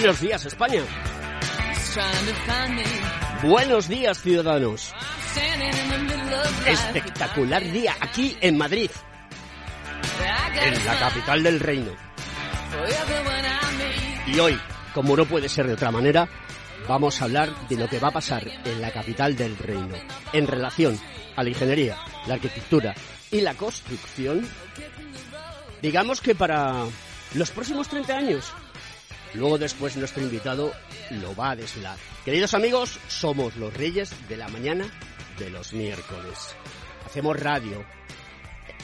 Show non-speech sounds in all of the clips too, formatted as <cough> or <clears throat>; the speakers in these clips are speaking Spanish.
Buenos días, España. Buenos días, ciudadanos. Espectacular día aquí en Madrid, en la capital del reino. Y hoy, como no puede ser de otra manera, vamos a hablar de lo que va a pasar en la capital del reino en relación a la ingeniería, la arquitectura y la construcción. Digamos que para los próximos 30 años Luego después nuestro invitado lo va a desvelar. Queridos amigos, somos los reyes de la mañana de los miércoles. Hacemos radio.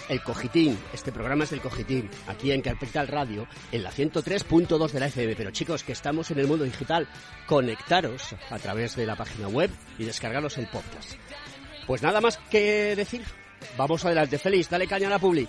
El Cogitín, este programa es el Cogitín, aquí en Capital Radio, en la 103.2 de la FM. Pero chicos, que estamos en el mundo digital, conectaros a través de la página web y descargaros el podcast. Pues nada más que decir. Vamos adelante, Feliz, dale caña a la publi.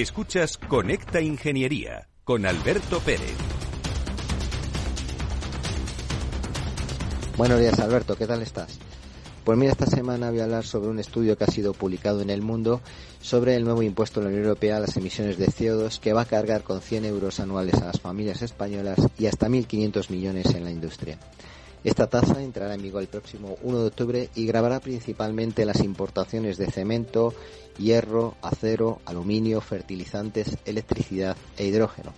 Escuchas Conecta Ingeniería con Alberto Pérez. Buenos días Alberto, ¿qué tal estás? Pues mira, esta semana voy a hablar sobre un estudio que ha sido publicado en el mundo sobre el nuevo impuesto de la Unión Europea a las emisiones de CO2 que va a cargar con 100 euros anuales a las familias españolas y hasta 1.500 millones en la industria. Esta tasa entrará en vigor el próximo 1 de octubre y grabará principalmente las importaciones de cemento, hierro, acero, aluminio, fertilizantes, electricidad e hidrógeno.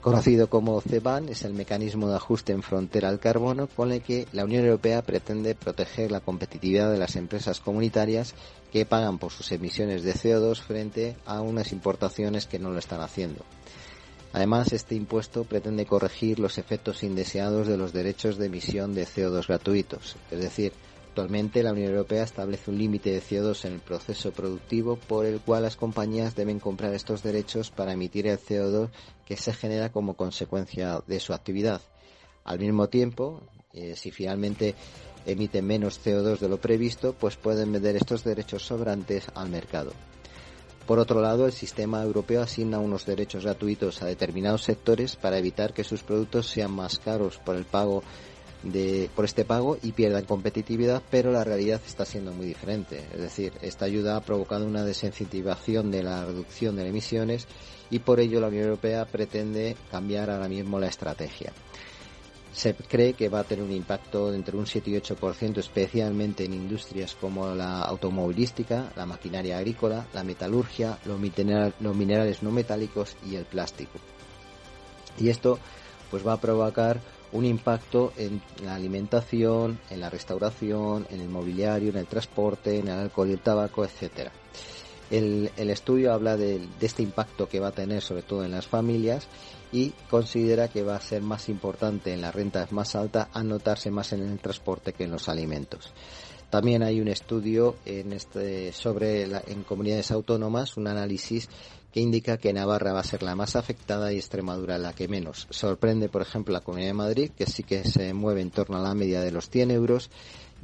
Conocido como CBAN, es el mecanismo de ajuste en frontera al carbono con el que la Unión Europea pretende proteger la competitividad de las empresas comunitarias que pagan por sus emisiones de CO2 frente a unas importaciones que no lo están haciendo. Además, este impuesto pretende corregir los efectos indeseados de los derechos de emisión de CO2 gratuitos, es decir, Actualmente la Unión Europea establece un límite de CO2 en el proceso productivo por el cual las compañías deben comprar estos derechos para emitir el CO2 que se genera como consecuencia de su actividad. Al mismo tiempo, eh, si finalmente emiten menos CO2 de lo previsto, pues pueden vender estos derechos sobrantes al mercado. Por otro lado, el sistema europeo asigna unos derechos gratuitos a determinados sectores para evitar que sus productos sean más caros por el pago de, por este pago y pierdan competitividad, pero la realidad está siendo muy diferente. Es decir, esta ayuda ha provocado una desincentivación de la reducción de emisiones y por ello la Unión Europea pretende cambiar ahora mismo la estrategia. Se cree que va a tener un impacto entre un 7 y 8%, especialmente en industrias como la automovilística, la maquinaria agrícola, la metalurgia, los, los minerales no metálicos y el plástico. Y esto pues va a provocar un impacto en la alimentación, en la restauración, en el mobiliario, en el transporte, en el alcohol y el tabaco, etcétera. El, estudio habla de, este impacto que va a tener sobre todo en las familias y considera que va a ser más importante en las rentas más altas anotarse más en el transporte que en los alimentos. También hay un estudio en este, sobre en comunidades autónomas, un análisis que indica que Navarra va a ser la más afectada y Extremadura la que menos. Sorprende, por ejemplo, la Comunidad de Madrid, que sí que se mueve en torno a la media de los 100 euros,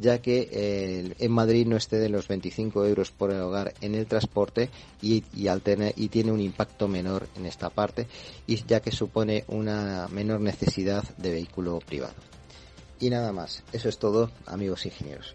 ya que eh, en Madrid no excede los 25 euros por el hogar en el transporte y, y, y tiene un impacto menor en esta parte, y ya que supone una menor necesidad de vehículo privado. Y nada más, eso es todo, amigos ingenieros.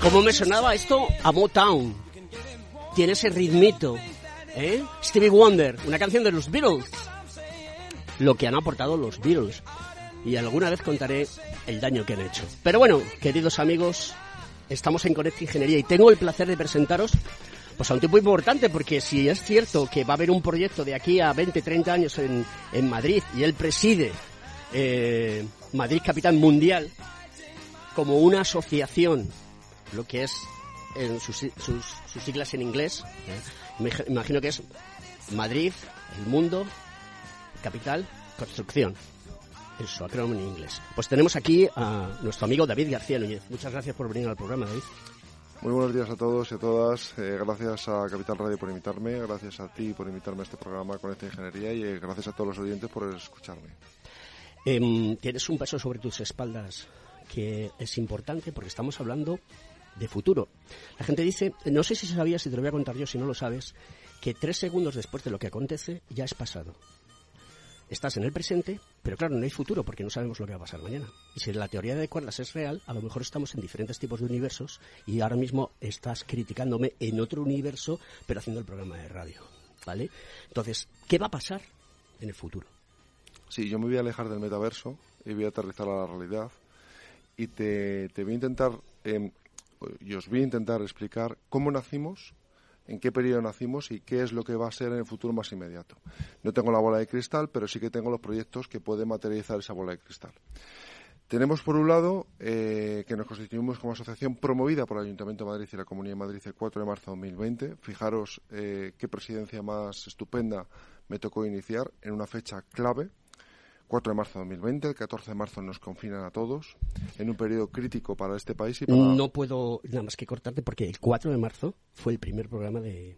¿Cómo me sonaba esto a Motown? Tiene ese ritmito, ¿eh? Stevie Wonder, una canción de los Beatles. Lo que han aportado los Beatles. Y alguna vez contaré el daño que han hecho. Pero bueno, queridos amigos, estamos en Conecta Ingeniería y tengo el placer de presentaros pues a un tipo importante, porque si es cierto que va a haber un proyecto de aquí a 20, 30 años en, en Madrid y él preside eh, Madrid Capital Mundial como una asociación lo que es en sus, sus, siglas en inglés. Me imagino que es Madrid, el mundo, capital, construcción. En su acrónimo en inglés. Pues tenemos aquí a nuestro amigo David García Núñez. Muchas gracias por venir al programa, David. Muy buenos días a todos y a todas. Eh, gracias a Capital Radio por invitarme, gracias a ti por invitarme a este programa con esta ingeniería y eh, gracias a todos los oyentes por escucharme. Em, tienes un peso sobre tus espaldas que es importante porque estamos hablando de futuro. La gente dice, no sé si sabías, si te lo voy a contar yo, si no lo sabes, que tres segundos después de lo que acontece ya es pasado. Estás en el presente, pero claro, no hay futuro porque no sabemos lo que va a pasar mañana. Y si la teoría de cuerdas es real, a lo mejor estamos en diferentes tipos de universos y ahora mismo estás criticándome en otro universo, pero haciendo el programa de radio. ¿Vale? Entonces, ¿qué va a pasar en el futuro? Sí, yo me voy a alejar del metaverso y voy a aterrizar a la realidad y te, voy a intentar em, y os voy a intentar explicar cómo nacimos, en qué periodo nacimos y qué es lo que va a ser en el futuro más inmediato. No tengo la bola de cristal, pero sí que tengo los proyectos que pueden materializar esa bola de cristal. Tenemos, por un lado, eh, que nos constituimos como asociación promovida por el Ayuntamiento de Madrid y la Comunidad de Madrid el 4 de marzo de 2020. Fijaros eh, qué presidencia más estupenda me tocó iniciar en una fecha clave 4 de marzo de 2020, el 14 de marzo nos confinan a todos en un periodo crítico para este país y para... No puedo nada más que cortarte porque el 4 de marzo fue el primer programa de,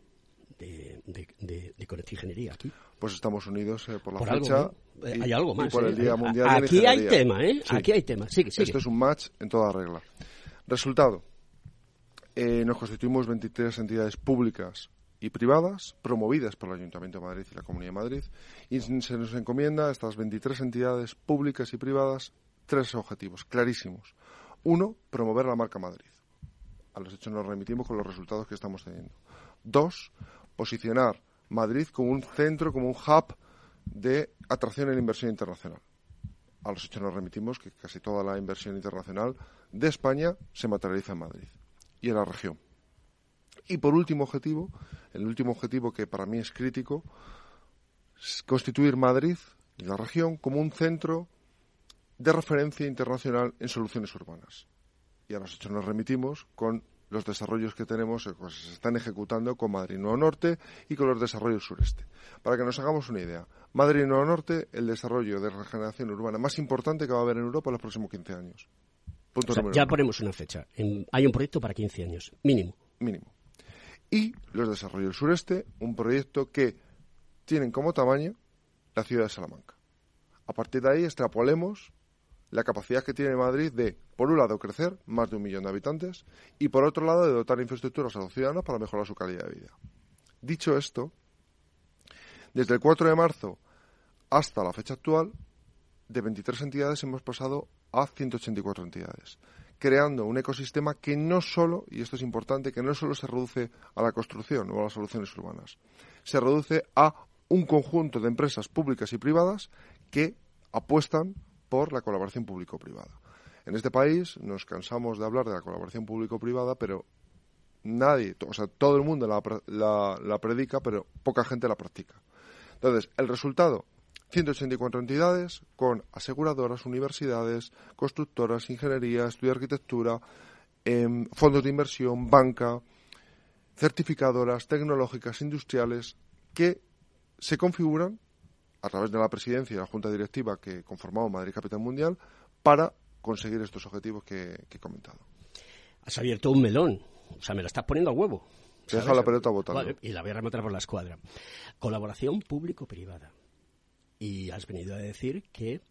de, de, Ingeniería aquí. Pues estamos unidos eh, por la fecha. Eh, hay algo más. por el ¿eh? Día Mundial Aquí hay tema, ¿eh? Aquí hay tema. Sigue, sigue. Esto es un match en toda regla. Resultado. nos constituimos 23 entidades públicas y privadas promovidas por el Ayuntamiento de Madrid y la Comunidad de Madrid y se nos encomienda a estas 23 entidades públicas y privadas tres objetivos clarísimos. Uno, promover la marca Madrid. A los hechos nos remitimos con los resultados que estamos teniendo. Dos, posicionar Madrid como un centro, como un hub de atracción en inversión internacional. A los hechos nos remitimos que casi toda la inversión internacional de España se materializa en Madrid y en la región. Y por último objetivo, el último objetivo que para mí es crítico, es constituir Madrid y la región como un centro de referencia internacional en soluciones urbanas. Y a los hechos nos remitimos con los desarrollos que tenemos, que se están ejecutando con Madrid Nuevo Norte y con los desarrollos sureste. Para que nos hagamos una idea, Madrid Nuevo Norte, el desarrollo de regeneración urbana más importante que va a haber en Europa en los próximos 15 años. ya ponemos una fecha. hay un proyecto para 15 años, mínimo. Mínimo y los desarrollos sureste, un proyecto que tienen como tamaño la ciudad de Salamanca. A partir de ahí extrapolemos la capacidad que tiene Madrid de, por un lado, crecer más de un millón de habitantes y, por otro lado, de dotar infraestructuras a los ciudadanos para mejorar su calidad de vida. Dicho esto, Desde el 4 de marzo hasta la fecha actual, de 23 entidades hemos pasado a 184 entidades, creando un ecosistema que no solo, y esto es importante, que no solo se reduce a la construcción o a las soluciones urbanas, se reduce a un conjunto de empresas públicas y privadas que apuestan por la colaboración público-privada. En este país nos cansamos de hablar de la colaboración público-privada, pero nadie, o sea, todo el mundo la, predica, pero poca gente la practica. Entonces, el resultado, 184 entidades con aseguradoras, universidades, constructoras, ingeniería, estudio de arquitectura, em, fondos de inversión, banca, certificadoras tecnológicas, industriales, que se configuran a través de la presidencia y la junta directiva que conformamos Madrid Capital Mundial para conseguir estos objetivos que, he comentado. Has abierto un melón, o sea, me lo estás poniendo a huevo. Deja la pelota votando. y la voy a rematar por la escuadra. Colaboración público-privada. Y has venido a decir que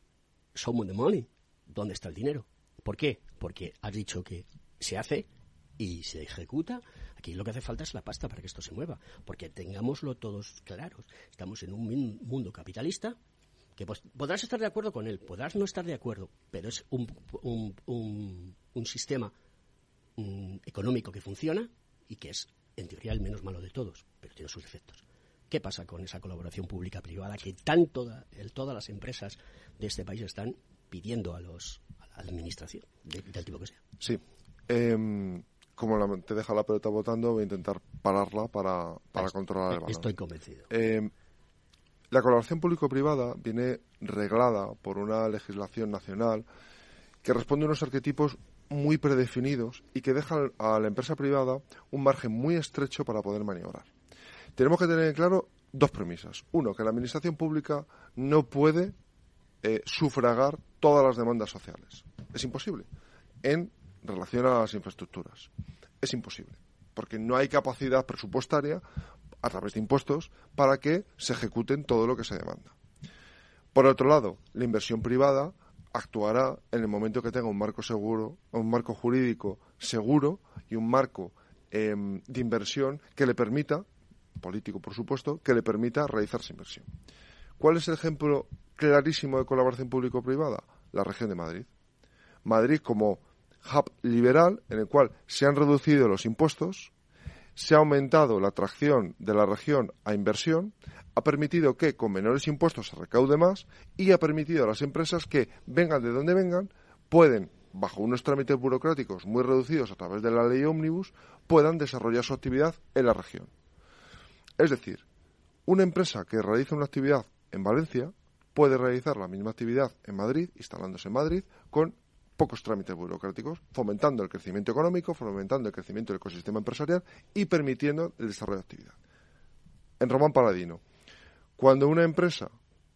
somos the money. ¿Dónde está el dinero? ¿Por qué? Porque has dicho que se hace y se ejecuta. Aquí lo que hace falta es la pasta para que esto se mueva. Porque tengámoslo todos claros. Estamos en un mundo capitalista que pues, podrás estar de acuerdo con él, podrás no estar de acuerdo, pero es un, un, un, sistema mm, económico que funciona y que es, en teoría, el menos malo de todos, pero tiene sus defectos. ¿Qué pasa con esa colaboración pública-privada que tanto todas las empresas de este país están pidiendo a, los, a la administración, del tipo que sea? Sí. Em, como te deja la pelota votando, voy a intentar pararla para, para controlar el balón. Estoy convencido. Em, la colaboración público-privada viene reglada por una legislación nacional que responde a unos arquetipos muy predefinidos y que deja a la empresa privada un margen muy estrecho para poder maniobrar. Tenemos que tener en claro dos premisas. Uno, que la administración pública no puede eh, sufragar todas las demandas sociales. Es imposible. En relación a las infraestructuras. Es imposible. Porque no hay capacidad presupuestaria a través de impuestos para que se ejecuten todo lo que se demanda. Por otro lado, la inversión privada actuará en el momento que tenga un marco seguro, un marco jurídico seguro y un marco em, de inversión que le permita, político por supuesto, que le permita realizar esa inversión. ¿Cuál es el ejemplo clarísimo de colaboración público-privada? La región de Madrid. Madrid como hub liberal en el cual se han reducido los impuestos, se ha aumentado la atracción de la región a inversión, ha permitido que con menores impuestos se recaude más y ha permitido a las empresas que vengan de donde vengan, pueden, bajo unos trámites burocráticos muy reducidos a través de la ley ómnibus, puedan desarrollar su actividad en la región. Es decir, una empresa que realiza una actividad en Valencia puede realizar la misma actividad en Madrid, instalándose en Madrid, con pocos trámites burocráticos, fomentando el crecimiento económico, fomentando el crecimiento del ecosistema empresarial y permitiendo el desarrollo de actividad. En Román Paladino, cuando una empresa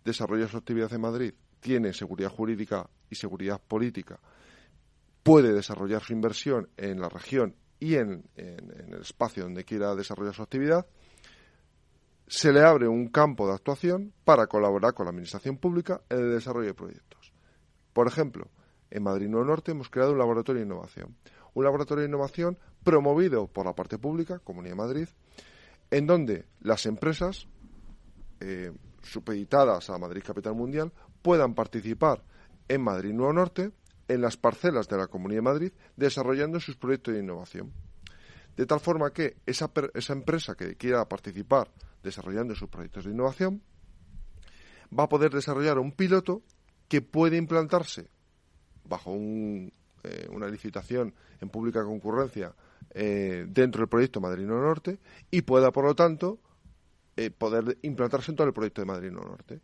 desarrolla su actividad en Madrid, tiene seguridad jurídica y seguridad política, puede desarrollar su inversión en la región y en, en el espacio donde quiera desarrollar su actividad, se le abre un campo de actuación para colaborar con la Administración Pública en el desarrollo de proyectos. Por ejemplo, en Madrid Nuevo Norte hemos creado un laboratorio de innovación. Un laboratorio de innovación promovido por la parte pública, Comunidad de Madrid, en donde las empresas eh, supeditadas a Madrid Capital Mundial puedan participar en Madrid Nuevo Norte, en las parcelas de la Comunidad de Madrid, desarrollando sus proyectos de innovación. De tal forma que esa, esa empresa que quiera participar desarrollando sus proyectos de innovación va a poder desarrollar un piloto que puede implantarse bajo eh, una licitación en pública concurrencia eh, dentro del proyecto Madrid Norte y pueda, por lo tanto, eh, poder implantarse en todo el proyecto de Madrid Norte.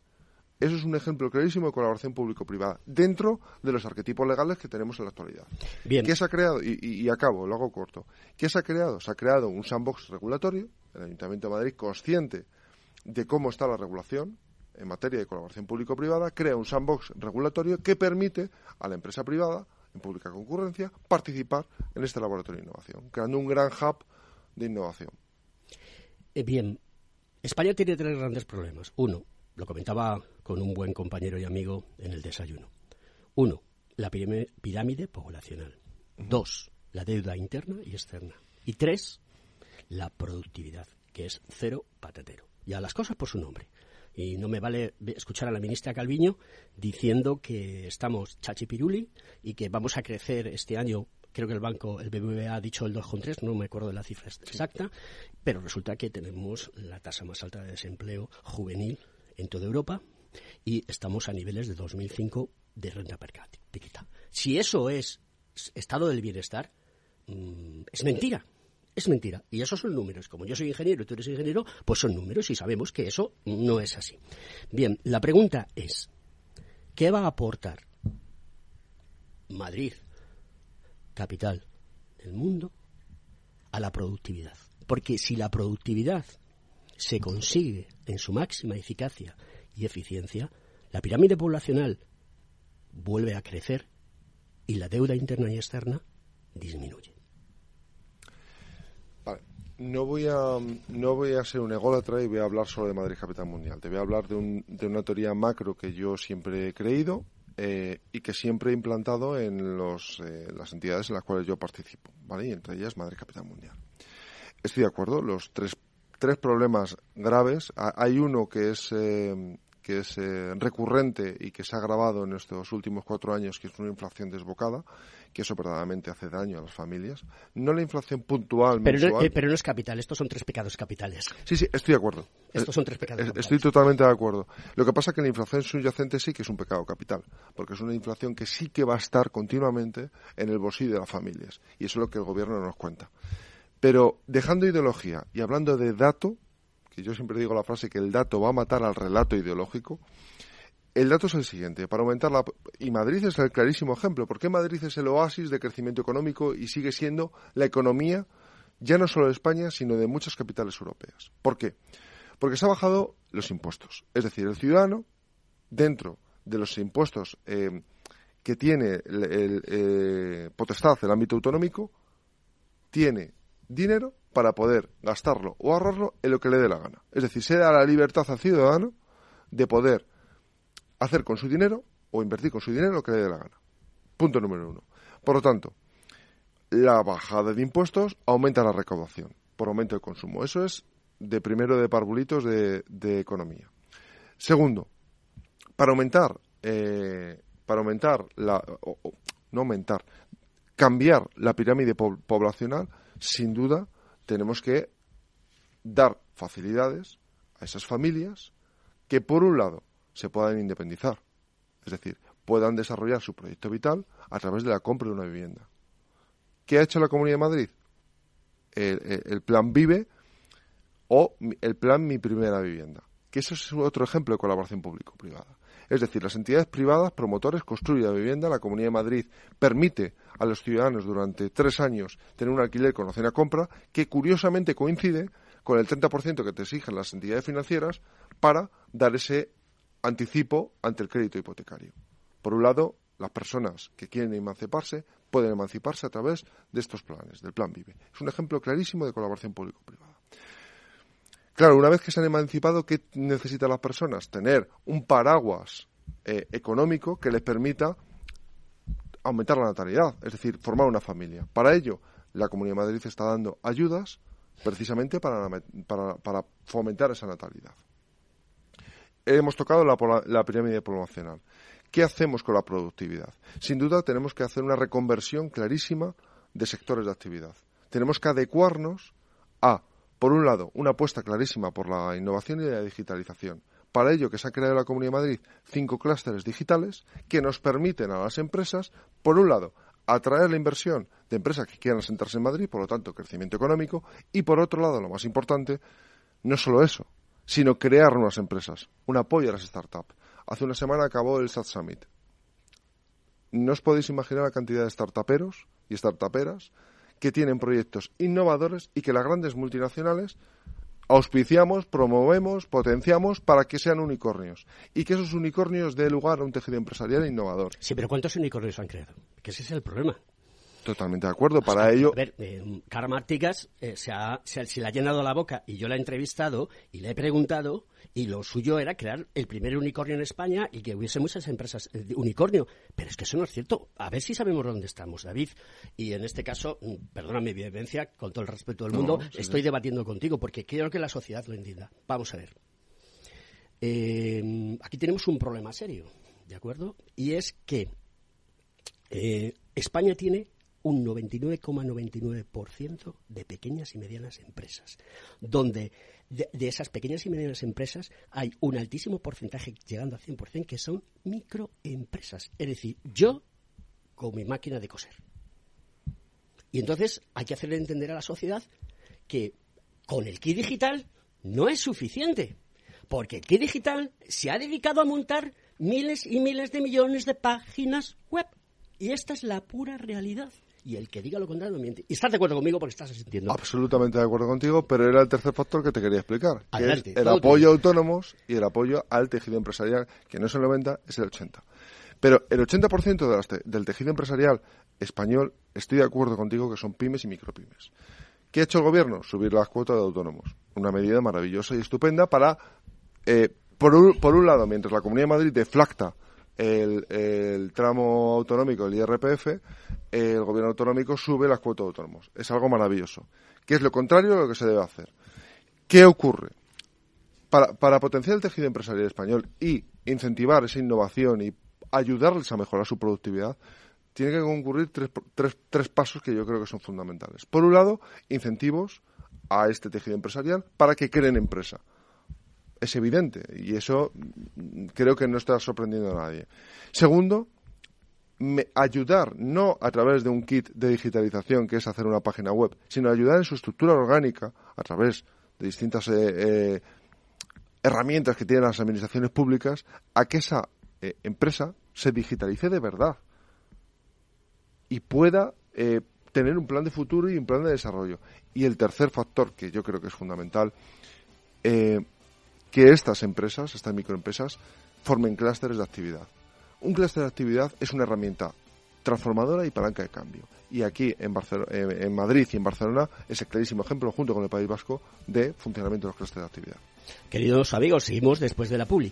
Eso es un ejemplo clarísimo de colaboración público-privada dentro de los arquetipos legales que tenemos en la actualidad. Bien. ¿Qué se ha creado? Y, y, acabo, lo hago corto. ¿Qué se ha creado? Se ha creado un sandbox regulatorio, el Ayuntamiento de Madrid consciente de cómo está la regulación, en materia de colaboración público-privada crea un sandbox regulatorio que permite a la empresa privada, en pública concurrencia, participar en este laboratorio de innovación, creando un gran hub de innovación. Eh, bien, España tiene tres grandes problemas. Uno, lo comentaba con un buen compañero y amigo en el desayuno. Uno, la pirámide poblacional. Dos, la deuda interna y externa. Y tres, la productividad, que es cero patatero. y a las cosas por su nombre. Y no me vale escuchar a la ministra Calviño diciendo que estamos chachipiruli y que vamos a crecer este año creo que el banco, el BBVA ha dicho el 2,3, no me acuerdo de la cifra exacta, pero resulta que tenemos la tasa más alta de desempleo juvenil en toda Europa y estamos a niveles de 2005 de renta per cápita. Si eso es estado del bienestar, mm, es mentira. Es mentira. Y esos son números. Como yo soy ingeniero y tú eres ingeniero, pues son números y sabemos que eso no es así. Bien, la pregunta es, ¿qué va a aportar Madrid, capital del mundo, a la productividad? Porque si la productividad se consigue en su máxima eficacia y eficiencia, la pirámide poblacional vuelve a crecer y la deuda interna y externa disminuye. No voy, a, no voy a ser un ególatra y voy a hablar solo de Madrid Capital Mundial. Te voy a hablar de, un, de una teoría macro que yo siempre he creído eh, y que siempre he implantado en los, eh, las entidades en las cuales yo participo, ¿vale? Y entre ellas Madrid Capital Mundial. Estoy de acuerdo, los tres, tres problemas graves. Hay uno que es eh, que es eh, recurrente y que se ha agravado en estos últimos cuatro años, que es una inflación desbocada, que eso verdaderamente hace daño a las familias. No la inflación puntual, pero, No, eh, pero no es capital, estos son tres pecados capitales. Sí, sí, estoy de acuerdo. Estos son tres pecados capitales. Estoy totalmente de acuerdo. Lo que pasa es que la inflación subyacente sí que es un pecado capital, porque es una inflación que sí que va a estar continuamente en el bolsillo de las familias. Y eso es lo que el gobierno nos cuenta. Pero dejando ideología y hablando de dato, que yo siempre digo la frase que el dato va a matar al relato ideológico, el dato es el siguiente, para aumentar la... Y Madrid es el clarísimo ejemplo. ¿Por qué Madrid es el oasis de crecimiento económico y sigue siendo la economía, ya no solo de España, sino de muchas capitales europeas? ¿Por qué? Porque se han bajado los impuestos. Es decir, el ciudadano, dentro de los impuestos eh, que tiene el, eh, potestad el ámbito autonómico, tiene dinero para poder gastarlo o ahorrarlo en lo que le dé la gana. Es decir, se da la libertad al ciudadano de poder hacer con su dinero o invertir con su dinero lo que le dé la gana. Punto número uno. Por lo tanto, la bajada de impuestos aumenta la recaudación por aumento de consumo. Eso es de primero de parvulitos de, economía. Segundo, para aumentar, eh, para aumentar la, no aumentar, cambiar la pirámide poblacional, sin duda tenemos que dar facilidades a esas familias que, por un lado, se puedan independizar, es decir, puedan desarrollar su proyecto vital a través de la compra de una vivienda. ¿Qué ha hecho la Comunidad de Madrid? El, plan Vive o el plan Mi Primera Vivienda, que eso es otro ejemplo de colaboración público-privada. Es decir, las entidades privadas, promotores, construyen la vivienda, la Comunidad de Madrid permite a los ciudadanos durante tres años tener un alquiler con opción a compra, que curiosamente coincide con el 30% que te exigen las entidades financieras para dar ese anticipo ante el crédito hipotecario. Por un lado, las personas que quieren emanciparse pueden emanciparse a través de estos planes, del Plan Vive. Es un ejemplo clarísimo de colaboración público-privada. Claro, una vez que se han emancipado, ¿qué necesitan las personas? Tener un paraguas eh, económico que les permita aumentar la natalidad, es decir, formar una familia. Para ello, la Comunidad de Madrid está dando ayudas precisamente para, para, fomentar esa natalidad. Hemos tocado la, pirámide poblacional. ¿Qué hacemos con la productividad? Sin duda tenemos que hacer una reconversión clarísima de sectores de actividad. Tenemos que adecuarnos a, por un lado, una apuesta clarísima por la innovación y la digitalización para ello que se ha creado en la Comunidad de Madrid cinco clústeres digitales que nos permiten a las empresas, por un lado, atraer la inversión de empresas que quieran sentarse en Madrid, por lo tanto, crecimiento económico, y por otro lado, lo más importante, no solo eso, sino crear nuevas empresas, un apoyo a las startups. Hace una semana acabó el SAT Summit. No os podéis imaginar la cantidad de startuperos y startuperas que tienen proyectos innovadores y que las grandes multinacionales auspiciamos, promovemos, potenciamos para que sean unicornios y que esos unicornios den lugar a un tejido empresarial innovador. Sí, pero ¿cuántos unicornios han creado? Que ese es el problema. Totalmente de acuerdo. Para ello. A ver, eh, Artigas eh, se, ha, se, le ha llenado la boca y yo la he entrevistado y le he preguntado y lo suyo era crear el primer unicornio en España y que hubiese muchas empresas de unicornio. Pero es que eso no es cierto. A ver si sabemos dónde estamos, David. Y en este caso, mm, perdona mi vivencia, con todo el respeto del mundo, estoy debatiendo contigo porque quiero que la sociedad lo entienda. Vamos a ver. Eh, aquí tenemos un problema serio, ¿de acuerdo? Y es que eh, España tiene un 99,99% de pequeñas y medianas empresas, donde de, esas pequeñas y medianas empresas hay un altísimo porcentaje, llegando al 100%, que son microempresas. Es decir, yo con mi máquina de coser. Y entonces hay que hacerle entender a la sociedad que con el kit digital no es suficiente, porque el kit digital se ha dedicado a montar miles y miles de millones de páginas web. Y esta es la pura realidad y el que diga lo contrario miente. Y estás de acuerdo conmigo porque estás sintiendo. Absolutamente de acuerdo contigo, pero era el tercer factor que te quería explicar, que es el apoyo a autónomos y el apoyo al tejido empresarial, que no es el 90, es el 80. Pero el 80% del tejido empresarial español, estoy de acuerdo contigo que son pymes y micropymes. ¿Qué ha hecho el gobierno? Subir las cuotas de autónomos. Una medida maravillosa y estupenda para, eh, por, un, por un lado, mientras la Comunidad de Madrid deflacta el, tramo autonómico, el IRPF, el gobierno autonómico sube las cuotas de autónomos. Es algo maravilloso. ¿Qué es lo contrario de lo que se debe hacer? ¿Qué ocurre? Para, para potenciar el tejido empresarial español y incentivar esa innovación y ayudarles a mejorar su productividad, tiene que concurrir tres, tres, tres pasos que yo creo que son fundamentales. Por un lado, incentivos a este tejido empresarial para que creen empresa es evidente y eso creo que no está sorprendiendo a nadie. Segundo, ayudar no a través de un kit de digitalización que es hacer una página web, sino ayudar en su estructura orgánica a través de distintas eh, eh, herramientas que tienen las administraciones públicas a que esa eh, empresa se digitalice de verdad y pueda tener un plan de futuro y un plan de desarrollo. Y el tercer factor que yo creo que es fundamental que estas empresas, estas microempresas, formen clústeres de actividad. Un clúster de actividad es una herramienta transformadora y palanca de cambio. Y aquí en, en Madrid y en Barcelona es el clarísimo ejemplo, junto con el País Vasco, de funcionamiento de los clústeres de actividad. Queridos amigos, seguimos después de la publi.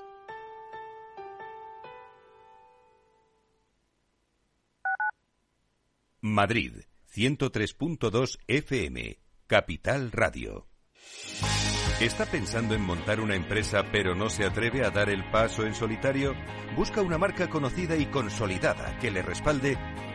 Madrid, 103.2 FM, Capital Radio. ¿Está pensando en montar una empresa pero no se atreve a dar el paso en solitario? Busca una marca conocida y consolidada que le respalde.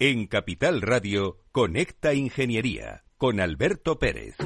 En Capital Radio, Conecta Ingeniería, con Alberto Pérez.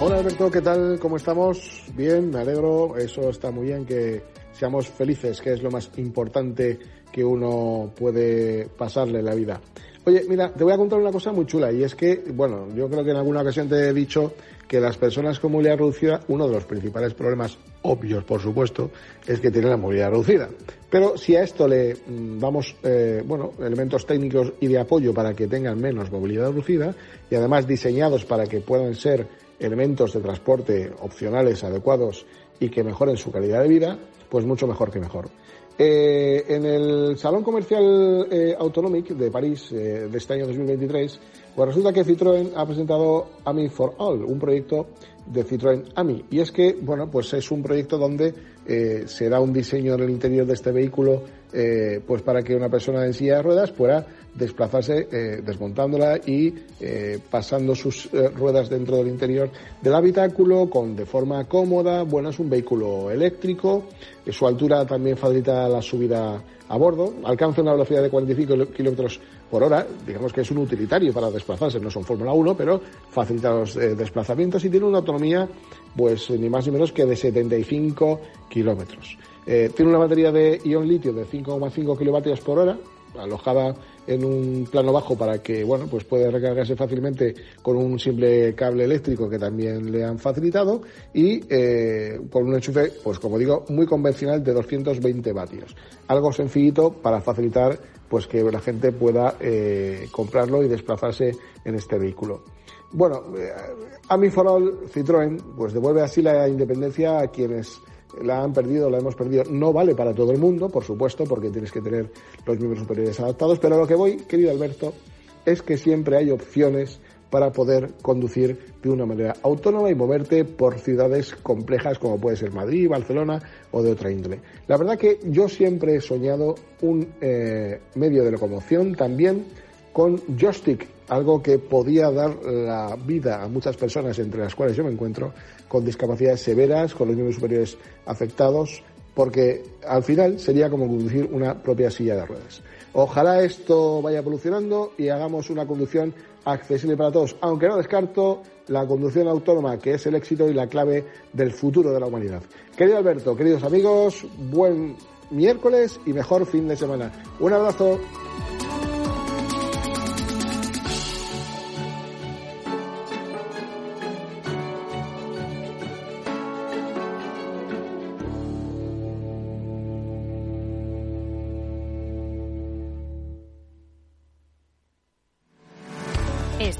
Hola Alberto, ¿qué tal? ¿Cómo estamos? Bien, me alegro. Eso está muy bien que seamos felices, que es lo más importante que uno puede pasarle en la vida. Oye, mira, te voy a contar una cosa muy chula y es que, bueno, yo creo que en alguna ocasión te he dicho que las personas con movilidad reducida, uno de los principales problemas obvios, por supuesto, es que tienen la movilidad reducida. Pero si a esto le mm, damos, eh, bueno, elementos técnicos y de apoyo para que tengan menos movilidad reducida y además diseñados para que puedan ser elementos de transporte opcionales adecuados y que mejoren su calidad de vida, pues mucho mejor que mejor. Eh, en el Salón Comercial eh, de París eh, de este año 2023, pues resulta que Citroën ha presentado AMI for All, un proyecto de Citroën AMI. Y es que, bueno, pues es un proyecto donde eh, se da un diseño en el interior de este vehículo, eh, pues para que una persona en silla de ruedas pueda desplazarse eh, desmontándola y eh, pasando sus ruedas dentro del interior del habitáculo con de forma cómoda. Bueno, es un vehículo eléctrico, su altura también facilita la subida a bordo, alcanza una velocidad de 45 kilómetros por hora, digamos que es un utilitario para desplazarse, no son Fórmula 1, pero facilita los desplazamientos y tiene una autonomía, pues ni más ni menos que de 75 kilómetros. Eh, tiene una batería de ion litio de 5,5 kilovatios por hora, alojada en un plano bajo para que bueno pues puede recargarse fácilmente con un simple cable eléctrico que también le han facilitado y eh, con un enchufe pues como digo muy convencional de 220 vatios. Algo sencillito para facilitar pues que la gente pueda eh, comprarlo y desplazarse en este vehículo. Bueno eh, a mi All Citroën pues devuelve así la independencia a quienes la han perdido, la hemos perdido. No vale para todo el mundo, por supuesto, porque tienes que tener los miembros superiores adaptados, pero a lo que voy, querido Alberto, es que siempre hay opciones para poder conducir de una manera autónoma y moverte por ciudades complejas como puede ser Madrid, Barcelona o de otra índole. La verdad que yo siempre he soñado un eh, medio de locomoción también con joystick, algo que podía dar la vida a muchas personas, entre las cuales yo me encuentro, con discapacidades severas, con los miembros superiores afectados, porque al final sería como conducir una propia silla de ruedas. Ojalá esto vaya evolucionando y hagamos una conducción accesible para todos, aunque no descarto la conducción autónoma, que es el éxito y la clave del futuro de la humanidad. Querido Alberto, queridos amigos, buen miércoles y mejor fin de semana. Un abrazo.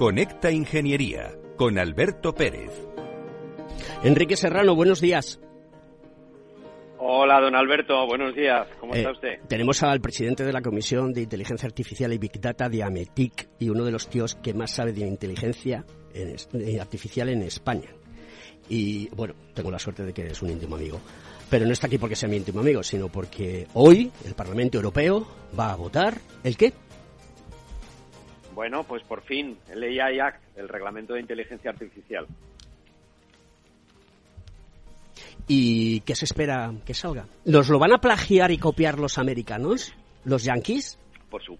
Conecta Ingeniería con Alberto Pérez. Enrique Serrano, buenos días. Hola, don Alberto, buenos días. ¿Cómo está Eh, usted? Tenemos al presidente de la Comisión de Inteligencia Artificial y Big Data de Ametic y uno de los tíos que más sabe de inteligencia en eh, artificial en España. Y bueno, tengo la suerte de que es un íntimo amigo. Pero no está aquí porque sea mi íntimo amigo, sino porque hoy el Parlamento Europeo va a votar el qué? Bueno, pues por fin, el AI Act, el Reglamento de Inteligencia Artificial. ¿Y qué se espera que salga? ¿Los lo van a plagiar y copiar los americanos? ¿Los yankees? Por su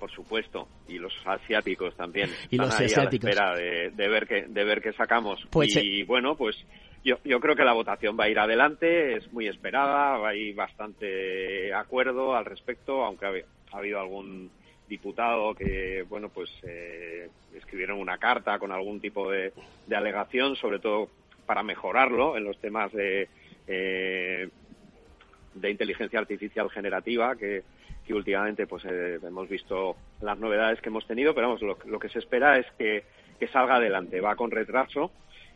por supuesto, y los asiáticos también. Y Están los ahí asiáticos. A la espera de, de ver qué de ver qué sacamos. Pues, y bueno, pues yo, yo creo que la votación va a ir adelante, es muy esperada, hay bastante acuerdo al respecto, aunque ha habido algún diputado que, bueno, pues eh, escribieron una carta con algún tipo de, de alegación, sobre todo para mejorarlo en los temas de, eh, de inteligencia artificial generativa que, últimamente pues eh, hemos visto las novedades que hemos tenido, pero vamos, lo, lo que se espera es que, que salga adelante. Va con retraso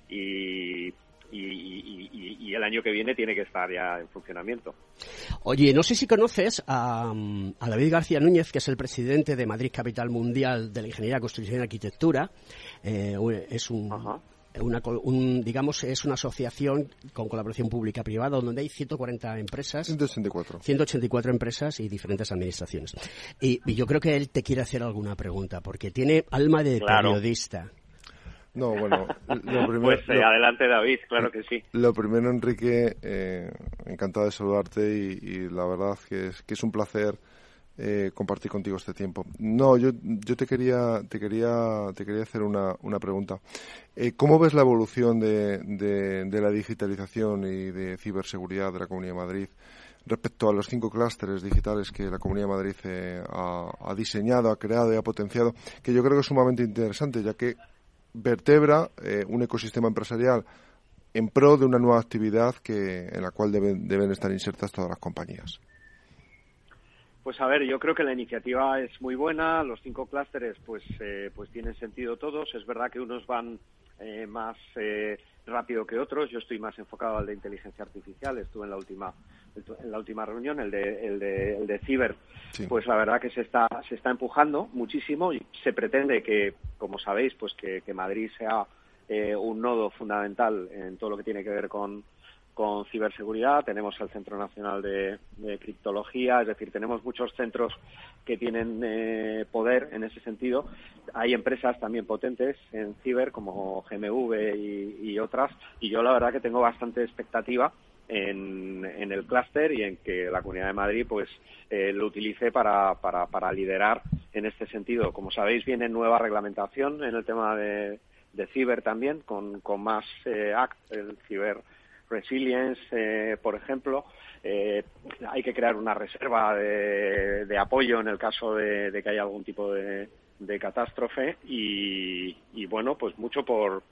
y, y, y- y- y el año que viene tiene que estar ya en funcionamiento. Oye, no sé si conoces a, a David García Núñez, que es el presidente de Madrid Capital Mundial de la Ingeniería, Construcción y Arquitectura. Eh, es un una, un, digamos, es una asociación con colaboración pública-privada donde hay 140 empresas. 184. 184 empresas y diferentes administraciones. Y, yo creo que él te quiere hacer alguna pregunta, porque tiene alma de periodista. No, bueno, lo <laughs> primero... Pues eh, adelante David, claro que sí. Lo primero, Enrique, eh, encantado de saludarte y, la verdad que es, que es un placer eh, compartir contigo este tiempo. No, yo, yo te quería, te quería, te quería hacer una, una pregunta. Eh, ¿Cómo ves la evolución de, de, la digitalización y de ciberseguridad de la Comunidad de Madrid respecto a los cinco clústeres digitales que la Comunidad de Madrid eh, ha, ha, diseñado, ha creado y ha potenciado, que yo creo que es sumamente interesante, ya que vertebra un ecosistema empresarial en pro de una nueva actividad que, en la cual deben, deben estar insertas todas las compañías. Pues a ver, yo creo que la iniciativa es muy buena. Los cinco clústeres, pues, eh, pues tienen sentido todos. Es verdad que unos van eh, más eh, rápido que otros. Yo estoy más enfocado al de inteligencia artificial. Estuve en la última en la última reunión, el de el de, el de ciber. Pues la verdad que se está se está empujando muchísimo y se pretende que, como sabéis, pues que, que Madrid sea un nodo fundamental en todo lo que tiene que ver con con ciberseguridad, tenemos el Centro Nacional de, Criptología, es decir, tenemos muchos centros que tienen eh, poder en ese sentido. Hay empresas también potentes en ciber como GMV y, otras, y yo la verdad que tengo bastante expectativa en, el clúster y en que la Comunidad de Madrid pues eh, lo utilice para, para, para, liderar en este sentido. Como sabéis, viene nueva reglamentación en el tema de, ciber también, con, con más eh, ACT, el ciber Resilience, eh, por ejemplo, eh, hay que crear una reserva de, apoyo en el caso de, que haya algún tipo de, catástrofe y, bueno, pues mucho por,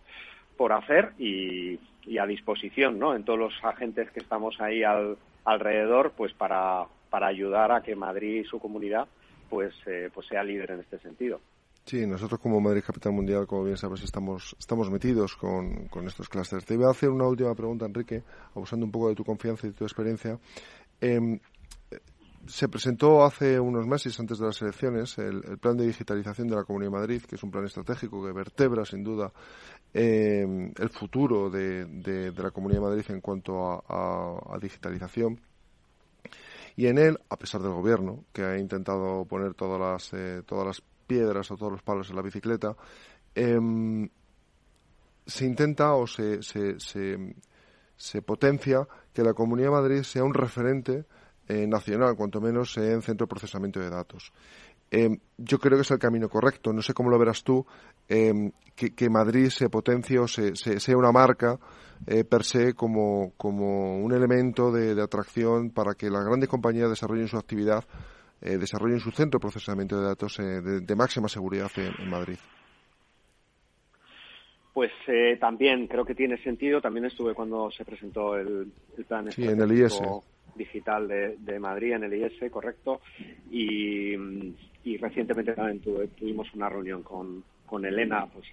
por hacer y, a disposición, ¿no? En todos los agentes que estamos ahí al, alrededor, pues para, para ayudar a que Madrid y su comunidad pues, eh, pues sea líder en este sentido. Sí, nosotros como Madrid Capital Mundial, como bien sabes, estamos, estamos metidos con, con estos clústeres. Te iba a hacer una última pregunta, Enrique, abusando un poco de tu confianza y de tu experiencia. Em, se presentó hace unos meses, antes de las elecciones, el, plan de digitalización de la Comunidad de Madrid, que es un plan estratégico que vertebra, sin duda, em, el futuro de, de, la Comunidad de Madrid en cuanto a, a digitalización. Y en él, a pesar del gobierno, que ha intentado poner todas las, eh, todas las piedras o todos los palos en la bicicleta, em, se intenta o se, se, se, potencia que la Comunidad de Madrid sea un referente eh, nacional, cuanto menos en centro de procesamiento de datos. Em, yo creo que es el camino correcto. No sé cómo lo verás tú, em, que, Madrid se potencie o se, sea una marca eh, per se como, como un elemento de, de, atracción para que las grandes compañías desarrollen su actividad eh, desarrollen su centro de procesamiento de datos eh, de, máxima seguridad en, Madrid. Pues eh, también creo que tiene sentido. También estuve cuando se presentó el, plan en el IS. digital de, Madrid, en el IS, correcto. Y, recientemente también tuvimos una reunión con, con Elena, pues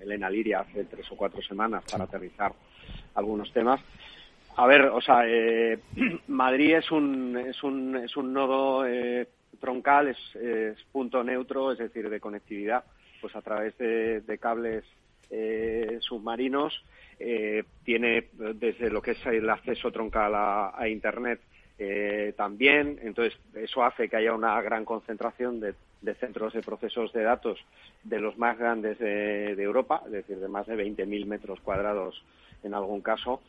Elena Liria, hace tres o cuatro semanas para aterrizar algunos temas. A ver, o sea, eh, <clears throat> Madrid es un, es un, es un nodo eh, troncal, es, punto neutro, es decir, de conectividad, pues a través de, cables eh, submarinos. tiene desde lo que es el acceso troncal a, Internet también. Entonces, eso hace que haya una gran concentración de, centros de procesos de datos de los más grandes de, de Europa, es decir, de más de 20.000 metros cuadrados en algún caso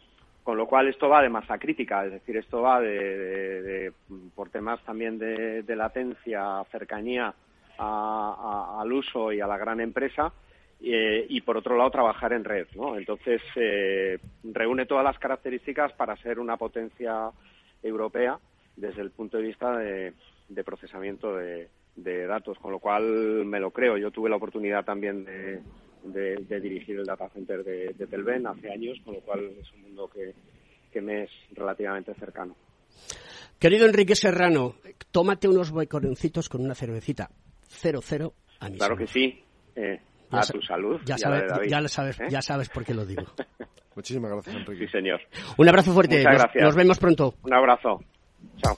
con lo cual esto va de masa crítica, es decir, esto va de, por temas también de, latencia, cercanía al uso y a la gran empresa, eh, y por otro lado trabajar en red, ¿no? Entonces eh, reúne todas las características para ser una potencia europea desde el punto de vista de, procesamiento de, datos, con lo cual me lo creo. Yo tuve la oportunidad también de, de, dirigir el data center de, de, Telven hace años, con lo cual es un mundo que, que me es relativamente cercano. Querido Enrique Serrano, tómate unos boicorencitos con una cervecita. Cero, cero a Claro que sí. Eh, a tu salud. Ya, sabes, ya, sabes, ¿eh? ya sabes por qué lo digo. <laughs> Muchísimas gracias, Enrique. Sí, señor. Un abrazo fuerte. nos vemos pronto. Un abrazo. Chao.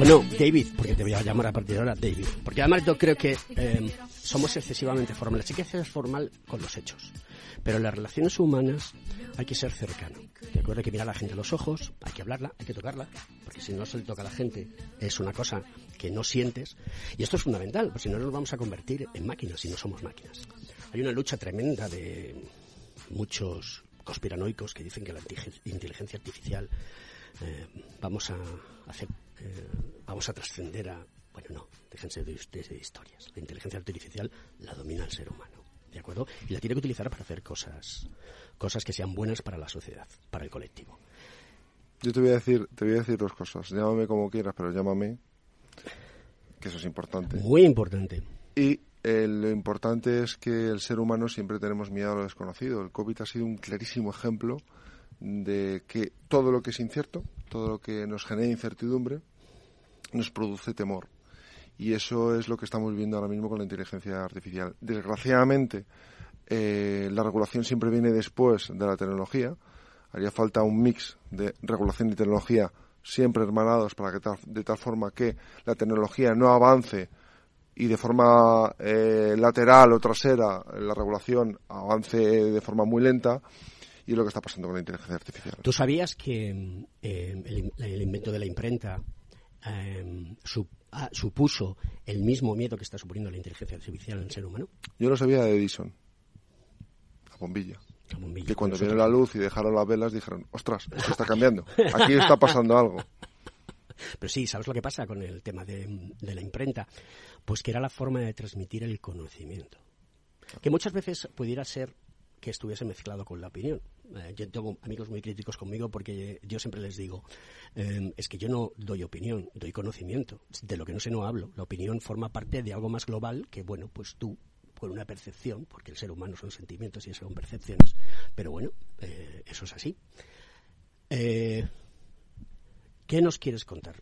Bueno, David, porque te voy a llamar a partir de ahora David. Porque además yo creo que eh, somos excesivamente formales. Sí que ser formal con los hechos. Pero en las relaciones humanas hay que ser cercano. De acuerdo, que mirar a la gente a los ojos, hay que hablarla, hay que tocarla. Porque si no se le toca a la gente, es una cosa que no sientes. Y esto es fundamental, porque si no nos vamos a convertir en máquinas, si no somos máquinas. Hay una lucha tremenda de muchos conspiranoicos que dicen que la inteligen- inteligencia artificial eh, vamos a hacer, eh, vamos a trascender a, bueno, no, déjense de, de- de historias. La inteligencia artificial la domina el ser humano, ¿de acuerdo? Y la tiene que utilizar para hacer cosas, cosas que sean buenas para la sociedad, para el colectivo. Yo te voy a decir, te voy a decir dos cosas. Llámame como quieras, pero llámame, que eso es importante. Muy importante. Y eh, lo importante es que el ser humano siempre tenemos miedo a lo desconocido. El COVID ha sido un clarísimo ejemplo de que todo lo que es incierto, todo lo que nos genera incertidumbre, nos produce temor. Y eso es lo que estamos viendo ahora mismo con la inteligencia artificial. Desgraciadamente, eh, la regulación siempre viene después de la tecnología. Haría falta un mix de regulación y tecnología siempre hermanados para que tal- de tal forma que la tecnología no avance y de forma eh, lateral o trasera la regulación avance de forma muy lenta y es lo que está pasando con la inteligencia artificial. ¿Tú sabías que eh, el, el invento de la imprenta eh, su- ah, supuso el mismo miedo que está suponiendo la inteligencia artificial en el ser humano? Yo lo sabía de Edison, la bombilla. La bombilla. Que cuando vino la luz y dejaron las velas dijeron, ostras, esto está <laughs> cambiando, aquí está pasando algo. <laughs> Pero sí, ¿sabes lo que pasa con el tema de, de la imprenta? Pues que era la forma de transmitir el conocimiento. Que muchas veces pudiera ser que estuviese mezclado con la opinión. Eh, yo tengo amigos muy críticos conmigo porque yo siempre les digo, eh, es que yo no doy opinión, doy conocimiento. De lo que no sé no hablo. La opinión forma parte de algo más global que, bueno, pues tú, con una percepción, porque el ser humano son sentimientos y son percepciones, pero bueno, eh, eso es así. Eh, ¿Qué nos quieres contar?